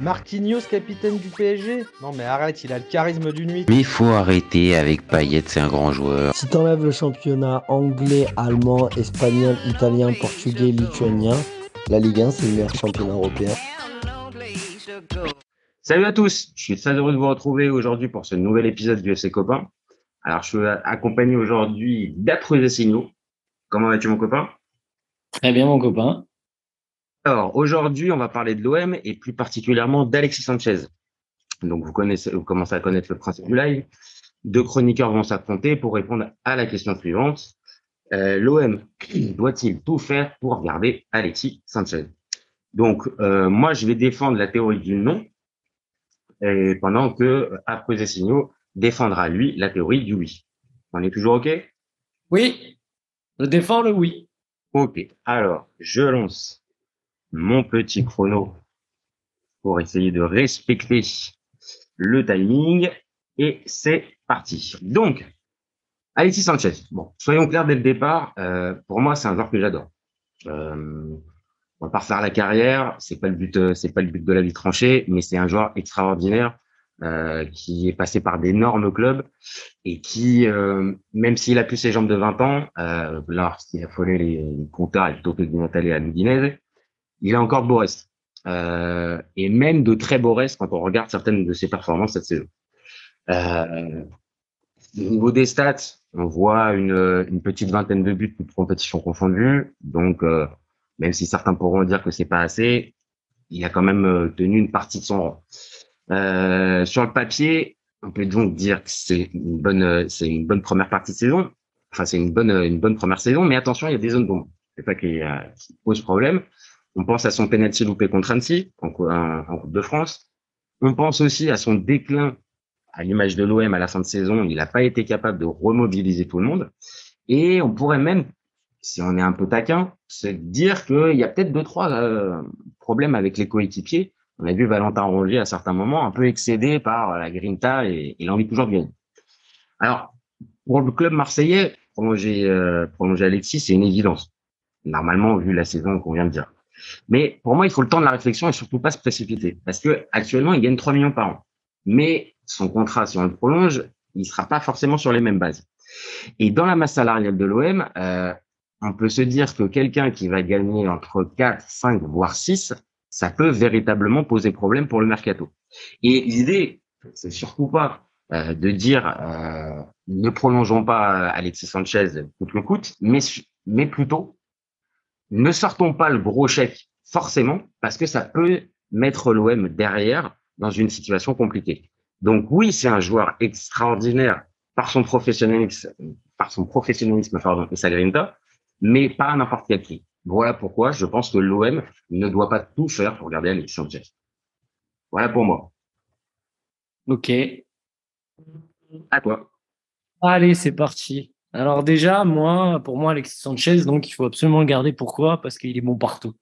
Marquinhos, capitaine du PSG Non mais arrête, il a le charisme d'une nuit. Mais faut arrêter avec Payet, c'est un grand joueur. Si t'enlèves le championnat anglais, allemand, espagnol, italien, portugais, lituanien, la Ligue 1 c'est le meilleur championnat européen. Salut à tous, je suis très heureux de vous retrouver aujourd'hui pour ce nouvel épisode du FC Copain. Alors je suis accompagné aujourd'hui d'Après des signaux. Comment vas-tu mon copain? Très bien mon copain. Alors aujourd'hui, on va parler de l'OM et plus particulièrement d'Alexis Sanchez. Donc vous connaissez, vous commencez à connaître le principe du live. Deux chroniqueurs vont s'affronter pour répondre à la question suivante. Euh, L'OM doit-il tout faire pour garder Alexis Sanchez? Donc euh, moi, je vais défendre la théorie du non, et pendant que après signaux défendra lui la théorie du oui. On est toujours ok? Oui, je défends le oui. Ok. Alors, je lance mon petit chrono pour essayer de respecter le timing. Et c'est parti. Donc, Alexis Sanchez. Bon, soyons clairs dès le départ. Euh, pour moi, c'est un joueur que j'adore. Euh, on va pas refaire la carrière. C'est pas le but. Euh, c'est pas le but de la vie tranchée, mais c'est un joueur extraordinaire euh, qui est passé par d'énormes clubs et qui, euh, même s'il a plus ses jambes de 20 ans, euh, là, a affolé les, les compteurs avec Tokyo di Natale à l'Udinese, il a encore de beaux restes. Euh, et même de très beaux restes quand on regarde certaines de ses performances cette saison. Euh, au niveau des stats, on voit une, une petite vingtaine de buts, toutes compétitions confondues. Donc, euh, même si certains pourront dire que c'est pas assez, il a quand même euh, tenu une partie de son rang. Euh, sur le papier, on peut donc dire que c'est une bonne, c'est une bonne première partie de saison. Enfin, c'est une bonne, une bonne première saison. Mais attention, il y a des zones d'ombre. C'est pas qui, qui pose problème. On pense à son penalty loupé contre Annecy en, Coupe de France. On pense aussi à son déclin à l'image de l'OM à la fin de saison. Il n'a pas été capable de remobiliser tout le monde. Et on pourrait même, si on est un peu taquin, se dire qu'il y a peut-être deux, trois euh, problèmes avec les coéquipiers. On a vu Valentin Rongier à certains moments un peu excédé par la grinta et, et l'envie toujours de gagner. Alors, pour le club marseillais, prolonger, euh, prolonger Alexis, c'est une évidence. Normalement, vu la saison qu'on vient de dire. Mais pour moi, il faut le temps de la réflexion et surtout pas se précipiter. Parce que actuellement, il gagne 3 millions par an. Mais son contrat, si on le prolonge, il sera pas forcément sur les mêmes bases. Et dans la masse salariale de l'OM, euh, on peut se dire que quelqu'un qui va gagner entre 4, 5, voire 6, ça peut véritablement poser problème pour le mercato. Et l'idée, c'est surtout pas euh, de dire euh, ne prolongeons pas Alexis Sanchez coûte que coûte, mais, mais plutôt ne sortons pas le gros chèque forcément parce que ça peut mettre l'OM derrière dans une situation compliquée. Donc oui, c'est un joueur extraordinaire par son professionnalisme, par son professionnalisme pardon, et sa grinta, mais pas à n'importe quel prix. Voilà pourquoi je pense que l'OM ne doit pas tout faire pour garder Alexis Sanchez. Voilà pour moi. Ok. À toi. Allez, c'est parti. Alors déjà, moi, pour moi, Alexis Sanchez, donc il faut absolument le garder. Pourquoi? Parce qu'il est bon partout.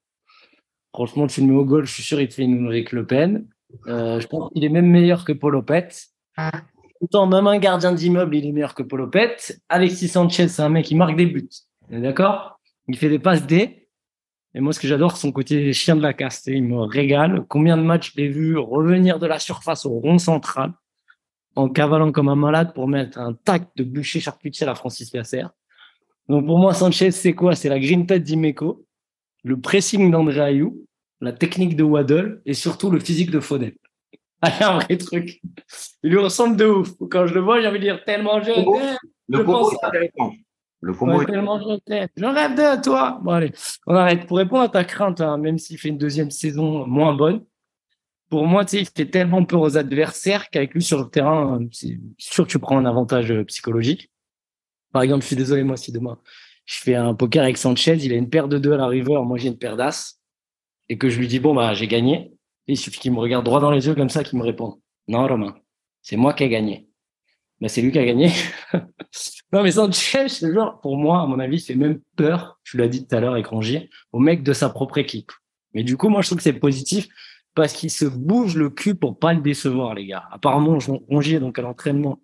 Franchement, tu le mets au goal, je suis sûr, il te fait une avec Le Pen. Euh, je pense qu'il est même meilleur que Paul Opet. Autant même un gardien d'immeuble, il est meilleur que Paul Opet. Alexis Sanchez, c'est un mec qui marque des buts. D'accord? Il fait des passes D. Et moi, ce que j'adore, son côté chien de la caste. Il me régale. Combien de matchs je l'ai vu revenir de la surface au rond central en cavalant comme un malade pour mettre un tac de bûcher charcutier à la Francis Lasser. Donc pour moi, Sanchez, c'est quoi? C'est la green tête d'Imeco, le pressing d'André Ayou, la technique de Waddle et surtout le physique de Foden. Allez, un vrai truc. Il lui ressemble de ouf. Quand je le vois, j'ai envie de dire tellement je t'aime. Le Je combo pense est intéressant. Le Ouais, est tellement je t'aime. Je rêve de toi. Bon, allez, on arrête. Pour répondre à ta crainte, hein, même s'il fait une deuxième saison moins bonne, pour moi, tu sais, il fait tellement peur aux adversaires qu'avec lui sur le terrain, euh, c'est sûr que tu prends un avantage euh, psychologique. Par exemple, je suis désolé, moi, si demain je fais un poker avec Sanchez, il a une paire de deux à la river, moi j'ai une paire d'as, et que je lui dis, bon, bah, j'ai gagné. Il suffit qu'il me regarde droit dans les yeux comme ça, qu'il me réponde, non, Romain, c'est moi qui ai gagné. Ben, c'est lui qui a gagné. non, mais Sanchez, ce genre, pour moi, à mon avis, fait même peur, tu l'as dit tout à l'heure avec au mec de sa propre équipe. Mais du coup, moi, je trouve que c'est positif parce qu'il se bouge le cul pour pas le décevoir, les gars. Apparemment, Rongier, donc à l'entraînement,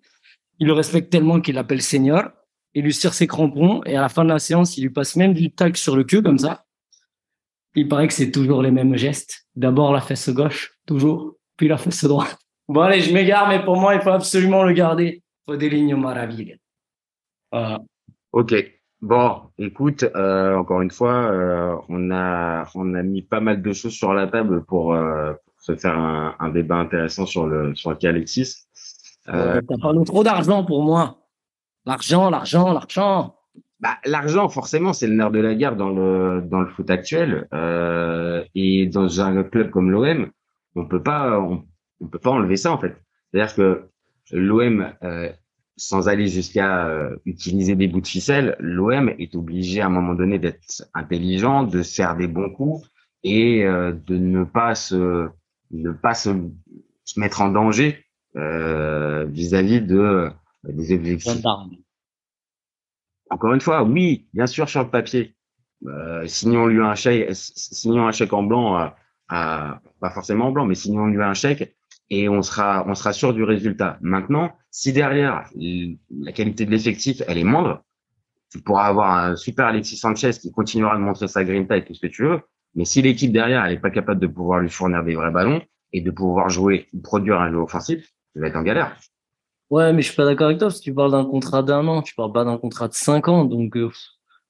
il le respecte tellement qu'il l'appelle senior. Il lui tire ses crampons et à la fin de la séance, il lui passe même du tac sur le cul comme ça. Il paraît que c'est toujours les mêmes gestes. D'abord la fesse gauche, toujours, puis la fesse droite. Bon, allez, je m'égare, mais pour moi, il faut absolument le garder. Faut des lignes maravilles. Voilà. Ok. Bon, écoute, euh, encore une fois, euh, on a on a mis pas mal de choses sur la table pour, euh, pour se faire un, un débat intéressant sur le sur le cas Alexis. Euh, T'as pas trop d'argent pour moi. L'argent, l'argent, l'argent. bah, l'argent, forcément, c'est le nerf de la guerre dans le dans le foot actuel. Et dans un club comme l'OM, on peut pas on, on peut pas enlever ça en fait. C'est-à-dire que l'OM sans aller jusqu'à euh, utiliser des bouts de ficelle, l'OM est obligé à un moment donné d'être intelligent, de se faire des bons coups et euh, de ne pas se ne pas se, se mettre en danger euh, vis-à-vis de euh, des objectifs. Encore une fois, oui, bien sûr sur le papier. Euh, signons-lui un chèque, signons un chèque en blanc, à, à- pas forcément en blanc, mais signons-lui un chèque et on sera on sera sûr du résultat. Maintenant, si derrière la qualité de l'effectif elle est moindre, tu pourras avoir un super Alexis Sanchez qui continuera de montrer sa grinta et tout ce que tu veux, mais si l'équipe derrière elle est pas capable de pouvoir lui fournir des vrais ballons et de pouvoir jouer ou produire un jeu offensif, tu vas être en galère. Ouais, mais je suis pas d'accord avec toi parce que tu parles d'un contrat d'un an, tu parles pas d'un contrat de cinq ans, donc euh,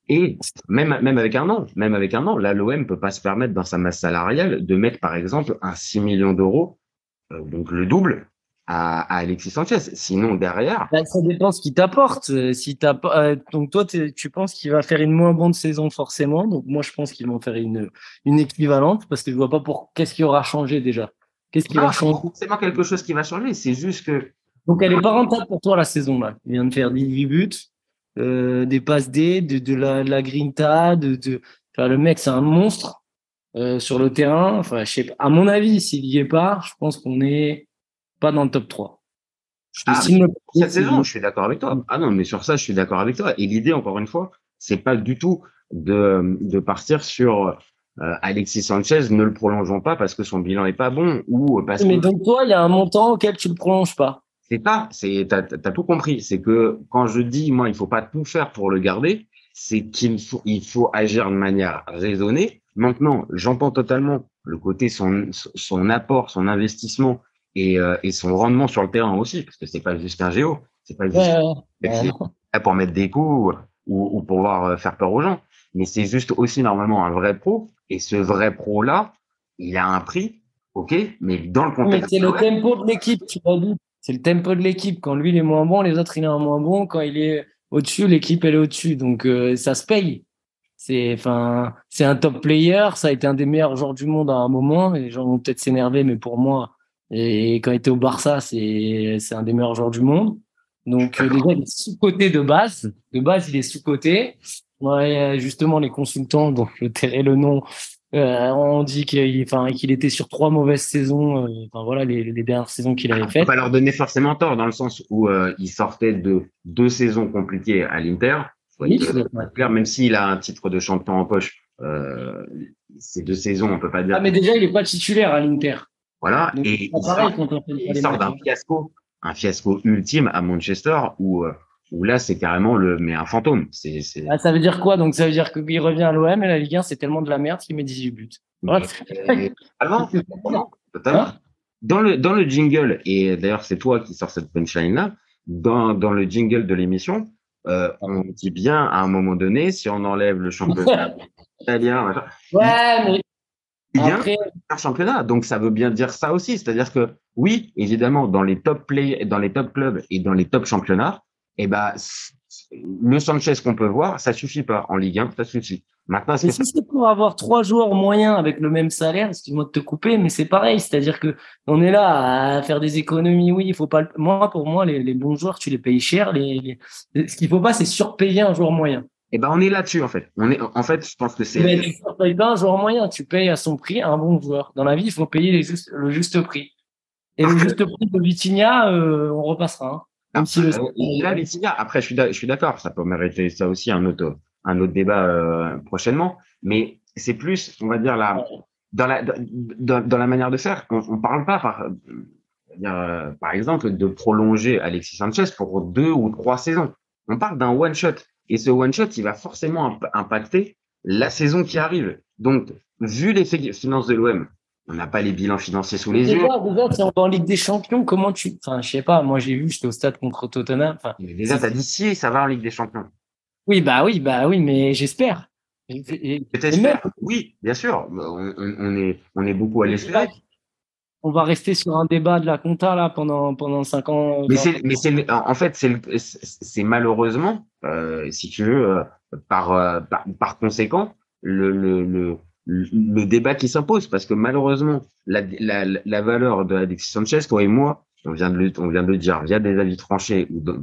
Et même, même avec un an, même avec un an, là, l'OM peut pas se permettre dans sa masse salariale de mettre, par exemple, un 6 millions d'euros, donc le double, à, à Alexis Sanchez. Sinon, derrière, bah, ça dépend ce qu'il t'apporte. Euh, Si pas, euh, donc toi, tu penses qu'il va faire une moins bonne saison forcément. Donc moi, je pense qu'ils vont faire une une équivalente parce que je vois pas pour qu'est-ce qui aura changé déjà? Qu'est-ce qui non, va c'est changer? forcément quelque chose qui va changer. C'est juste que, Donc elle est pas rentable pour toi la saison là. Il vient de faire 18 buts, euh, des passes D, de, de la, de la grinta, de, de... Enfin, le mec c'est un monstre euh, sur le terrain. Enfin, je sais pas. À mon avis, s'il y est pas, je pense qu'on est pas dans le top 3. Je te Ah, signe le- cette saison, je suis d'accord avec toi. Ah non, mais sur ça, je suis d'accord avec toi. Et l'idée, encore une fois, c'est pas du tout de, de partir sur euh, Alexis Sanchez, ne le prolongeons pas parce que son bilan est pas bon ou parce Mais que donc toi, il y a un montant auquel tu le prolonges pas. C'est pas, c'est, t'as, t'as tout compris. C'est que quand je dis, moi, il faut pas tout faire pour le garder, c'est qu'il faut, il faut agir de manière raisonnée. Maintenant, j'entends totalement le côté son, son apport, son investissement et, euh, et son rendement sur le terrain aussi, parce que c'est pas juste un géo. C'est pas juste Ouais, pour mettre des coups ou, ou pour pouvoir euh, faire peur aux gens. Mais c'est juste aussi normalement un vrai pro. Et ce vrai pro là, il a un prix, ok, mais dans le contexte. c'est le tempo de l'équipe, tu l'as dit. C'est le tempo de l'équipe. Quand lui, il est moins bon, les autres, il est un moins bon. Quand il est au-dessus, l'équipe, elle est au-dessus. Donc, euh, ça se paye. C'est, enfin, c'est un top player. Ça a été un des meilleurs joueurs du monde à un moment. Les gens vont peut-être s'énerver, mais pour moi, et quand il était au Barça, c'est, c'est un des meilleurs joueurs du monde. Donc, euh, déjà, il est sous-côté de base. De base, il est sous-côté. Ouais, justement, les consultants, dont je tairai le nom, euh, on dit qu'il enfin, qu'il était sur trois mauvaises saisons, euh, enfin voilà les, les dernières saisons qu'il avait On peut faites. pas leur donner forcément tort dans le sens où euh, il sortait de deux saisons compliquées à l'Inter. Faut être, euh, clair, même s'il a un titre de champion en poche, euh, ces deux saisons, on peut pas dire. Ah mais déjà il est pas titulaire à l'Inter. Voilà. Donc, Et il sort, d'un hein. fiasco, un fiasco ultime à Manchester où, euh, où là, c'est carrément le, mais un fantôme. C'est, c'est, Ah, ça veut dire quoi Donc ça veut dire qu'il revient à l'OM et la Ligue 1 c'est tellement de la merde qu'il met 18 buts. Voilà. Avant, totalement. Hein Dans le, dans le jingle, et d'ailleurs, c'est toi qui sors cette punchline-là, dans, dans le jingle de l'émission, euh, on dit bien à un moment donné, si on enlève le championnat italien, machin, Ouais mais il y a après un championnat. Donc, ça veut bien dire ça aussi. C'est-à-dire que, oui, évidemment, dans les top play, dans les top clubs et dans les top championnats, eh ben, le Sanchez qu'on peut voir, ça suffit pas. En Ligue 1, ça suffit. Maintenant, Mais si c'est pour avoir trois joueurs moyens avec le même salaire, excuse-moi de te couper, mais c'est pareil, c'est-à-dire que on est là à faire des économies. Oui, il faut pas. le- Moi, pour moi, les, les bons joueurs, tu les payes cher. Les, les- Ce qu'il faut pas, c'est surpayer un joueur moyen. eh ben, on est là-dessus, en fait. On est, en fait, je pense que c'est, Mais tu surpayes pas un joueur moyen, tu payes à son prix un bon joueur. Dans la vie, il faut payer les le juste prix. Et le juste prix de Vitinha, euh, on repassera. hein. Euh, là, après, je suis, d'a- je suis d'accord, ça peut mériter ça aussi un autre, un autre débat euh, prochainement. Mais c'est plus, on va dire la, dans la, dans, dans la manière de faire. On, on parle pas par, euh, par exemple, de prolonger Alexis Sanchez pour deux ou trois saisons. On parle d'un one shot. Et ce one shot, il va forcément imp- impacter la saison qui arrive. Donc, vu les finances de l'OM, on n'a pas les bilans financiers sous les yeux. Déjà, si on va en Ligue des Champions, comment tu. Enfin, je sais pas, moi j'ai vu, j'étais au stade contre Tottenham. Enfin, Mais déjà, t'as dit si ça va en Ligue des Champions. oui, bah oui, bah oui, mais j'espère. Peut-être Oui, bien sûr. On, on- est, on est beaucoup à l'espérer. On va rester sur un débat de la compta là pendant pendant cinq ans. Mais c'est, mais c'est, en fait, c'est c'est malheureusement, euh, si tu veux, euh, par, euh, par, par conséquent, le, le, le, le débat qui s'impose, parce que malheureusement, la, la, la valeur de Alexis Sanchez, toi et moi, on vient de le, on vient de le dire via des avis tranchés ou de-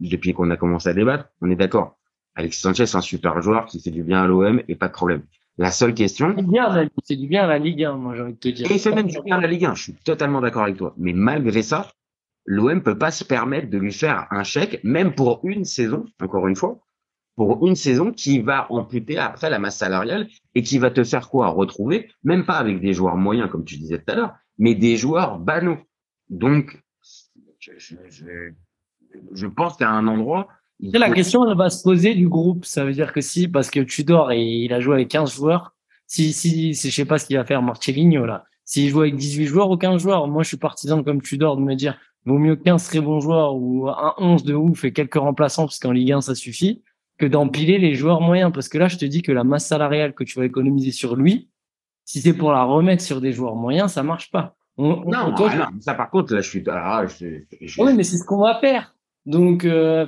depuis qu'on a commencé à débattre, on est d'accord. Alexis Sanchez, c'est un super joueur qui fait du bien à l'OM et pas de problème. La seule question, c'est bien, la- c'est du bien la Ligue 1, moi j'ai envie de te dire. et il fait même du bien à la Ligue 1, je suis totalement d'accord avec toi. Mais malgré ça, l'OM peut pas se permettre de lui faire un chèque, même pour une saison, encore une fois, pour une saison qui va amputer après la masse salariale et qui va te faire quoi? Retrouver, même pas avec des joueurs moyens, comme tu disais tout à l'heure, mais des joueurs banaux. Donc, je, je, je, je pense qu'à un endroit, il la faut- question elle va se poser du groupe. Ça veut dire que si, parce que Tudor et il a joué avec 15 joueurs, si, si, si je sais pas ce qu'il va faire Marcelinho là. S'il joue avec 18 joueurs ou 15 joueurs, moi je suis partisan comme Tudor de me dire vaut mieux 15 très bons joueurs ou un 11 de ouf et quelques remplaçants parce qu'en Ligue 1 ça suffit que d'empiler les joueurs moyens parce que là je te dis que la masse salariale que tu vas économiser sur lui, si c'est pour la remettre sur des joueurs moyens, ça marche pas. On- on- Non, toi, ah non, ça par contre, là, je suis. ah, je, je- oui, mais c'est ce qu'on va faire. Donc euh,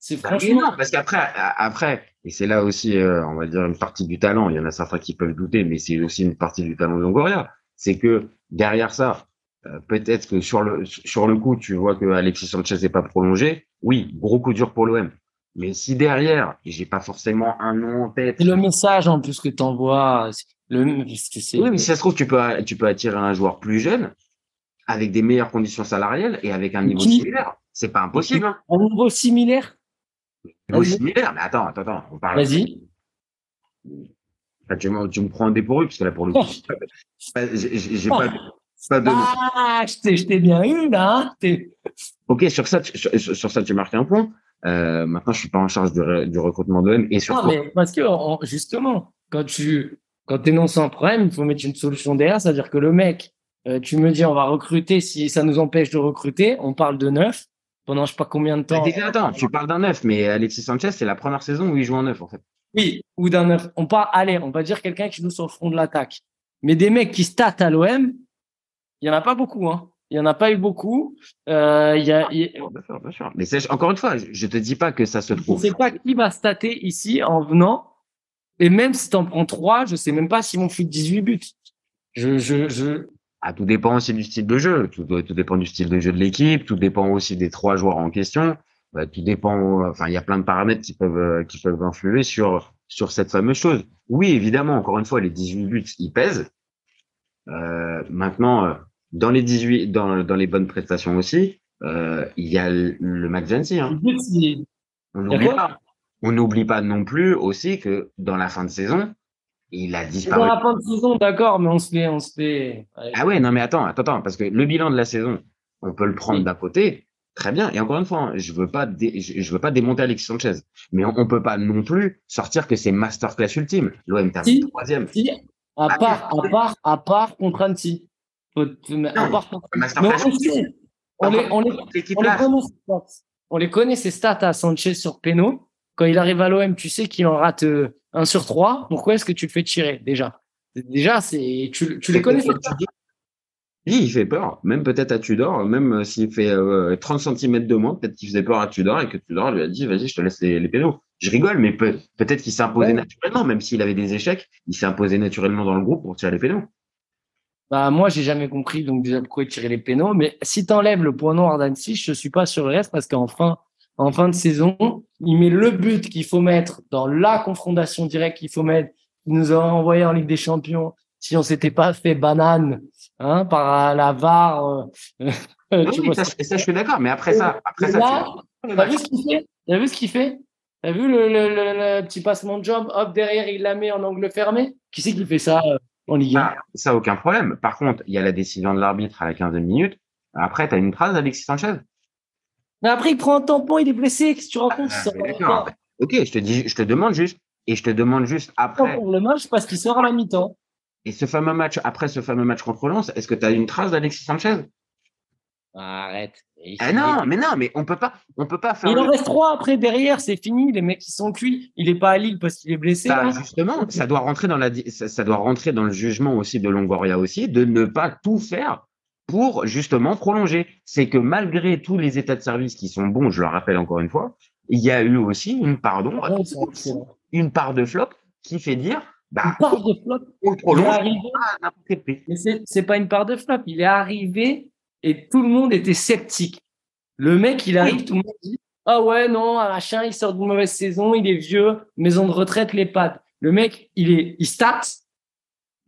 c'est Bah, franchement non, parce qu'après, après, et c'est là aussi, euh, on va dire, une partie du talent. Il y en a certains qui peuvent douter, mais c'est aussi une partie du talent de Longoria. C'est que derrière ça, euh, peut-être que sur le sur le coup, tu vois que Alexis Sanchez n'est pas prolongé. Oui, gros coup dur pour l'OM. Mais si derrière, et j'ai pas forcément un nom en tête. C'est le message en plus que tu envoies. Le, Oui, mais si ça se trouve, tu peux tu peux attirer un joueur plus jeune, avec des meilleures conditions salariales et avec un niveau Qui- similaire. C'est pas impossible. Hein. un niveau similaire? Niveau Vas-y. similaire, mais attends, attends, attends. On parle. Vas-y. Enfin, tu, me, tu me prends un dépourvu, parce que là, pour le coup, j'ai pas, pas de. Ah, je t'ai, bien eu là. hein. Ok, sur ça, tu, sur, sur ça, tu marques un point. Euh, maintenant, je suis pas en charge du, re- du recrutement de l'OM et Non, surtout. mais parce que justement, quand tu quand énonces un problème, il faut mettre une solution derrière. C'est-à-dire que le mec, euh, tu me dis on va recruter, si ça nous empêche de recruter, on parle de neuf pendant je sais pas combien de temps. Déjà, attends, tu parles d'un neuf, mais Alexis Sanchez, c'est la première saison où il joue en neuf, en fait. Oui, ou d'un neuf. On part, allez, on va dire quelqu'un qui joue sur le front de l'attaque. Mais des mecs qui statent à l'OM, il y en a pas beaucoup, hein. Il y en a pas eu beaucoup. Euh, y a, Bien sûr, bien sûr. Mais encore une fois, je- je te dis pas que ça se je trouve. sais pas qui va stater ici en venant. Et même si t'en prends trois, je sais même pas s'ils vont foutre 18 buts. Je, je, je, Ah, tout dépend aussi du style de jeu. Tout, tout dépend du style de jeu de l'équipe. Tout dépend aussi des trois joueurs en question. Bah, tout dépend. Enfin, il y a plein de paramètres qui peuvent euh, qui peuvent influer sur sur cette fameuse chose. Oui, évidemment. Encore une fois, les 18 buts, ils pèsent. Euh, maintenant, euh, dans les 18, dans dans les bonnes prestations aussi, euh, il y a le, le Max hein. On n'oublie pas. Non plus aussi que dans la fin de saison, il a Dans disparu. la fin de saison, d'accord, mais on se fait, on se fait. ouais. Ah ouais, non mais attends, attends, attends, parce que le bilan de la saison, on peut le prendre Oui. d'un côté, très bien. Et encore une fois, hein, je veux pas, dé- je, veux pas démonter Alexis Sanchez, mais on, on peut pas non plus sortir que c'est masterclass ultime. L'OM termine Si. troisième. Si, à Ah, part, à part, à part contre Annecy. On les, connaît, ces stats. À Sanchez sur Péno. Quand il arrive à l'OM, tu sais qu'il en rate euh, un sur trois. Pourquoi est-ce que tu le fais tirer déjà? Déjà, c'est tu, tu les connais. Oui, il fait peur. Même peut-être à Tudor, même euh, s'il fait euh, 30 cm de moins, peut-être qu'il faisait peur à Tudor et que Tudor lui a dit, vas-y, je te laisse les, les pénaux. Je rigole, mais peut, peut-être qu'il s'est imposé Ouais. naturellement, même s'il avait des échecs, il s'est imposé naturellement dans le groupe pour tirer les pénaux. Bah, moi, j'ai jamais compris donc déjà pourquoi il tirait les pénaux. Mais si t'enlèves le point noir d'Annecy, je suis pas sur le reste parce qu'en fin, en fin de saison, il met le but qu'il faut mettre dans la confrontation directe qu'il faut mettre. Il nous a envoyé en Ligue des Champions. Si on s'était pas fait banane hein, par la VAR, euh, tu oui, ça, je suis d'accord, mais après ça, après ça, là, tu- T'as vu ce qu'il fait? T'as vu ce qu'il fait? T'as vu le, le, le, le petit passement de jambe Hop, derrière, il la met en angle fermé. Qui c'est qui fait ça euh, en Ligue 1 Ah, ça, aucun problème. Par contre, il y a la décision de l'arbitre à la 15e minute. Après, tu as une trace d'Alexis Sanchez. Mais après, il prend un tampon, il est blessé. Qu'est-ce que tu racontes Ah, ça. Ok, je te dis, je te demande juste, et je te demande juste après. pour le match parce qu'il sort à la mi-temps. Et ce fameux match, après ce fameux match contre Lens, est-ce que tu as une trace d'Alexis Sanchez? Arrête. Il Ah non, mais non, mais on peut pas, on peut pas faire. Il en reste trois après derrière, c'est fini. Les mecs, ils sont cuits. Il est pas à Lille parce qu'il est blessé. Bah, justement, ça doit rentrer dans la, ça, ça doit rentrer dans le jugement aussi de Longoria aussi, de ne pas tout faire pour justement prolonger. C'est que malgré tous les états de service qui sont bons, je le rappelle encore une fois, il y a eu aussi une excellent. une part de flop qui fait dire, bah, Une part de flop. on Il est prolonge arrivé, à n'importe mais c'est c'est pas une part de flop. Il est arrivé et tout le monde était sceptique. Le mec, il arrive, tout le monde dit Ah ouais, non, machin, il sort d'une mauvaise saison, il est vieux, maison de retraite, les pattes. Le mec, il est, il.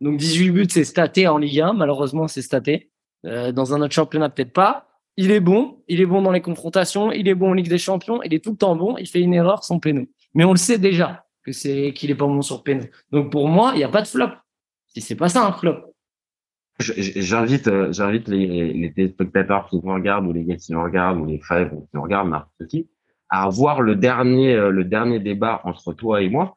Donc 18 buts, c'est staté en Ligue 1. Malheureusement, c'est staté. Euh, dans un autre championnat, peut-être pas. Il est bon. Il est bon dans les confrontations. Il est bon en Ligue des Champions. Il est tout le temps bon. Il fait une erreur, son péno. Mais on le sait déjà que c'est qu'il est pas bon sur péno. Donc pour moi, il n'y a pas de flop. Si c'est pas ça un flop. J'invite, euh, j'invite les, les téléspectateurs qui nous regardent ou les gars qui nous regardent ou les fans qui nous regardent, n'importe qui, à voir le dernier, euh, le dernier débat entre toi et moi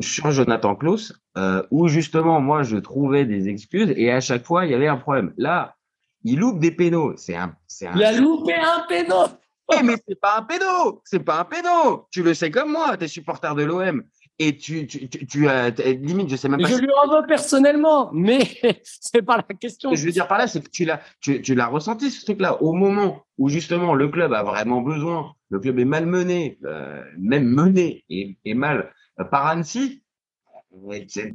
sur Jonathan Klaus, euh, où justement moi je trouvais des excuses et à chaque fois il y avait un problème. Là, il loupe des pénaux. C'est un, c'est un. Il a loupé un péno. Eh, mais c'est pas un pédo, c'est pas un pédo. Tu le sais comme moi, t'es supporter de l'OM et tu, tu, tu, tu limite, je sais même pas. Je si- lui en veux personnellement, mais c'est pas la question. Je veux dire par là, c'est que tu l'as, tu, tu l'as ressenti ce truc-là au moment où justement le club a vraiment besoin, le club est malmené, euh, même mené et, et mal euh, par Annecy.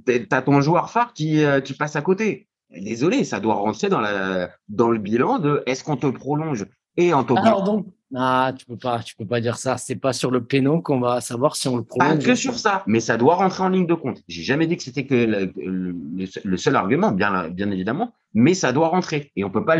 t'es- T'as ton joueur phare qui, euh, qui passe à côté. Désolé, ça doit rentrer dans la dans le bilan de est-ce qu'on te prolonge et en Alors donc, ah, tu peux pas, tu peux pas dire ça. C'est pas sur le péno qu'on va savoir si on le Pas prolonge. que sur ça, mais ça doit rentrer en ligne de compte. J'ai jamais dit que c'était que le, le- le seul argument, bien, bien évidemment, mais ça doit rentrer. Et on peut pas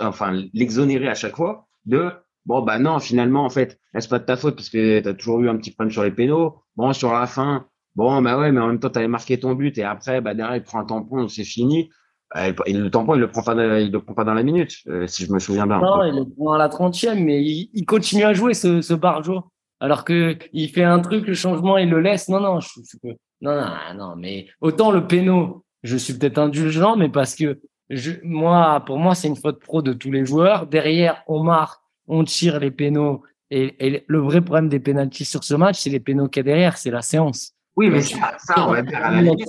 enfin, l'exonérer à chaque fois de bon, bah non, finalement, en fait, c'est pas de ta faute parce que tu as toujours eu un petit problème sur les pénaux. Bon, sur la fin, bon, bah ouais, mais en même temps, tu avais marqué ton but et après, bah derrière, il prend un tampon, c'est fini. Euh, et le tampon, il le prend pas, dans- il le prend pas dans la minute, euh, si je me souviens bien. Non, il est prend à la 30e, mais il, il continue à jouer ce, ce Barjo. Alors que il fait un truc, le changement, il le laisse. Non, non, je, je peux- non, non, non, mais autant le péno, je suis peut-être indulgent, mais parce que je, moi, pour moi, c'est une faute pro de tous les joueurs. Derrière, on marque, on tire les pénaux. Et, et le vrai problème des pénalties sur ce match, c'est les pénaux qu'il y a derrière, c'est la séance. Oui, mais ça, ça, on va dire à la limite,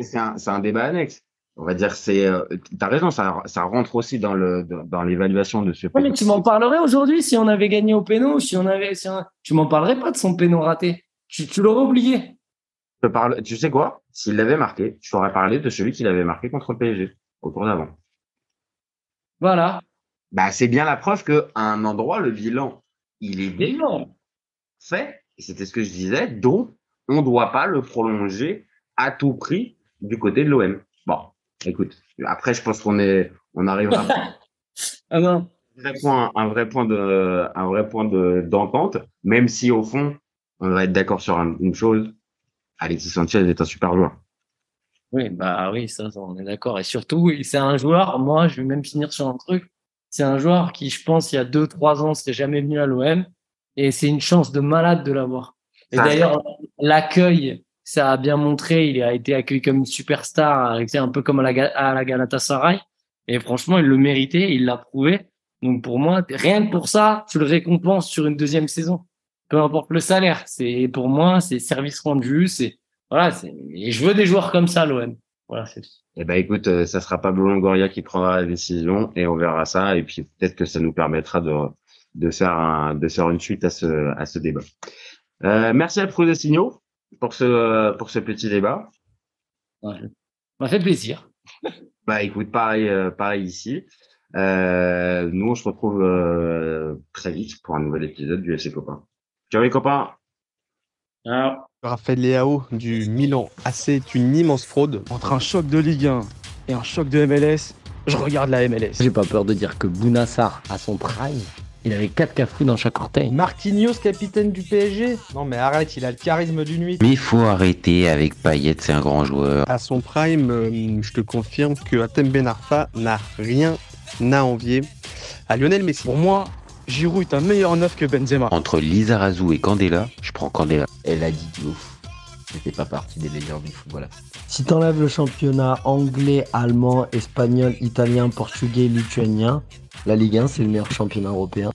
C'est un, débat annexe. On va dire, c'est, euh, t'as raison, ça, ça rentre aussi dans le, dans, dans l'évaluation de ce Ouais, mais tu m'en parlerais aujourd'hui si on avait gagné au péno, si on avait, si on- tu m'en parlerais pas de son péno raté. Tu, tu l'aurais oublié. Je parle, tu sais quoi? S'il l'avait marqué, je t'aurais parlé de celui qu'il avait marqué contre le PSG, au tour d'avant. Voilà. Bah, c'est bien la preuve que à un endroit, le bilan, il est non. fait. C'était ce que je disais. Donc, on doit pas le prolonger à tout prix du côté de l'OM. Bon, écoute. Après, je pense qu'on est, on arrivera Ah non. un vrai point, un vrai point de, un vrai point de, d'entente, même si au fond, on va être d'accord sur un- une chose. Alexis Sanchez est un super joueur. Oui, bah oui, ça, ça, on est d'accord. Et surtout, c'est un joueur, moi, je vais même finir sur un truc. C'est un joueur qui, je pense, il y a deux, trois ans, serait jamais venu à l'OM. Et c'est une chance de malade de l'avoir. Et d'ailleurs, l'accueil, ça a bien montré. Il a été accueilli comme une superstar, un peu comme à la, à la. Et franchement, il le méritait, il l'a prouvé. Donc pour moi, rien que pour ça, tu le récompenses sur une deuxième saison. Peu importe le salaire. C'est pour moi, c'est service rendu. C'est voilà. Et je veux des joueurs comme ça, l'OM. Voilà. C'est Eh ben, écoute, euh, ça sera Pablo Longoria qui prendra la décision et on verra ça. Et puis, peut-être que ça nous permettra de, de faire un, de faire une suite à ce, à ce débat. Euh, merci à Prudé Signaux pour ce, pour ce petit débat. ouais. Ça m'a fait plaisir. Bah, écoute, pareil, euh, pareil ici. Euh, nous, on se retrouve euh, très vite pour un nouvel épisode du FC Copain. Ciao les copains. Alors, Raphaël Leao du Milan AC est une immense fraude. Entre un choc de Ligue 1 et un choc de MLS, je regarde la MLS. J'ai pas peur de dire que Bounassar, à son prime, il avait 4 cafous dans chaque orteil. Marquinhos, capitaine du PSG Non mais arrête, il a le charisme d'une nuit. Mais il faut arrêter avec Payet, c'est un grand joueur. À son prime, euh, je te confirme que Atem Ben Arfa n'a rien à envier à Lionel Messi. Pour moi, Giroud est un meilleur neuf que Benzema. Entre Lizarazu et Candela, je prends Candela. Elle a dit de ouf. C'était pas partie des légendes du football. Si t'enlèves le championnat anglais, allemand, espagnol, italien, portugais, lituanien, la Ligue 1 c'est le meilleur championnat européen.